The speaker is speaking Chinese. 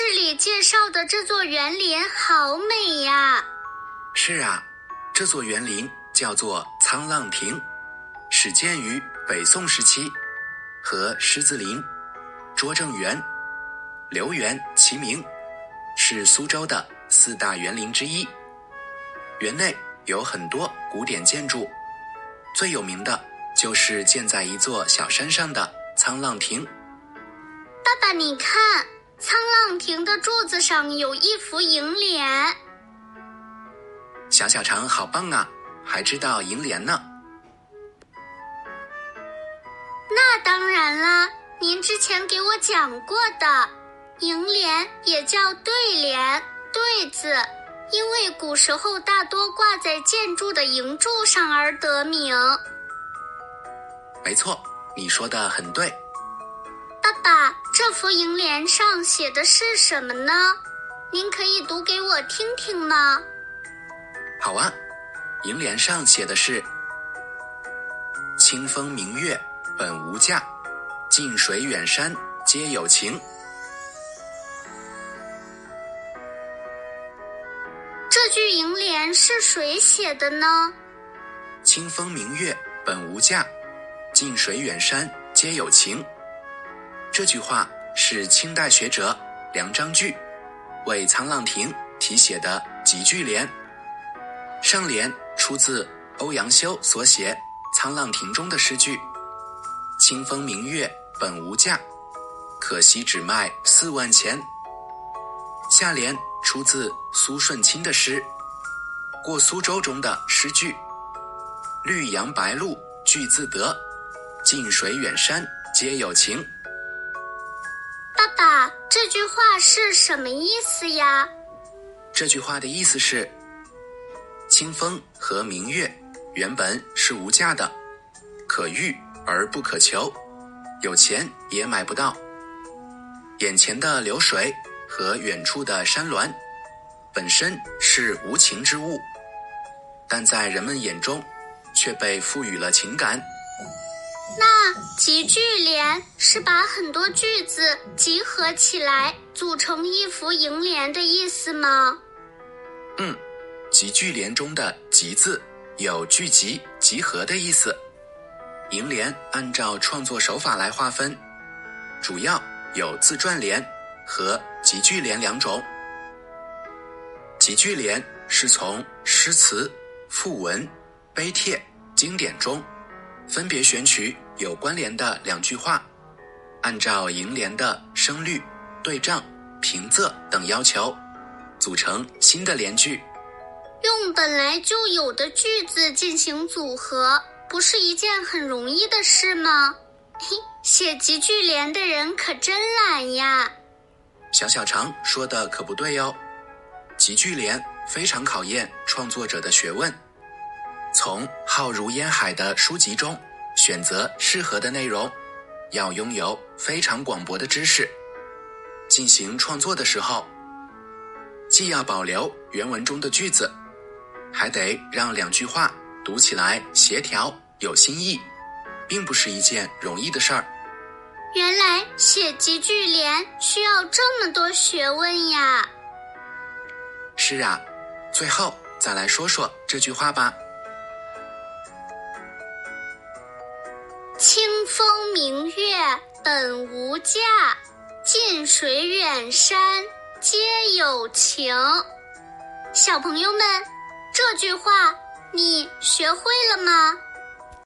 市里介绍的这座园林好美呀！是啊，这座园林叫做沧浪亭，始建于北宋时期，和狮子林、拙政园、留园齐名，是苏州的四大园林之一。园内有很多古典建筑，最有名的就是建在一座小山上的沧浪亭。爸爸，你看。沧浪亭的柱子上有一幅楹联。小小肠好棒啊，还知道楹联呢。那当然啦，您之前给我讲过的，楹联也叫对联、对字，因为古时候大多挂在建筑的楹柱上而得名。没错，你说的很对。爸爸，这幅楹联上写的是什么呢？您可以读给我听听吗？好啊，楹联上写的是“清风明月本无价，近水远山皆有情”。这句楹联是谁写的呢？“清风明月本无价，近水远山皆有情”。这句话是清代学者梁章钜为沧浪亭题写的集句联。上联出自欧阳修所写《沧浪亭》中的诗句：“清风明月本无价，可惜只卖四万钱。”下联出自苏舜钦的诗《过苏州》中的诗句：“绿杨白鹭俱自得，近水远山皆有情。”爸爸这句话是什么意思呀？这句话的意思是：清风和明月原本是无价的，可遇而不可求，有钱也买不到。眼前的流水和远处的山峦，本身是无情之物，但在人们眼中，却被赋予了情感。那集句联是把很多句子集合起来组成一幅楹联的意思吗？嗯，集句联中的“集”字有聚集、集合的意思。楹联按照创作手法来划分，主要有自传联和集句联两种。集句联是从诗词、赋文、碑帖、经典中。分别选取有关联的两句话，按照楹联的声律、对仗、平仄等要求，组成新的联句。用本来就有的句子进行组合，不是一件很容易的事吗？嘿，写集句联的人可真懒呀！小小常说的可不对哟，集句联非常考验创作者的学问。从浩如烟海的书籍中选择适合的内容，要拥有非常广博的知识。进行创作的时候，既要保留原文中的句子，还得让两句话读起来协调有新意，并不是一件容易的事儿。原来写集句联需要这么多学问呀！是啊，最后再来说说这句话吧。清风明月本无价，近水远山皆有情。小朋友们，这句话你学会了吗？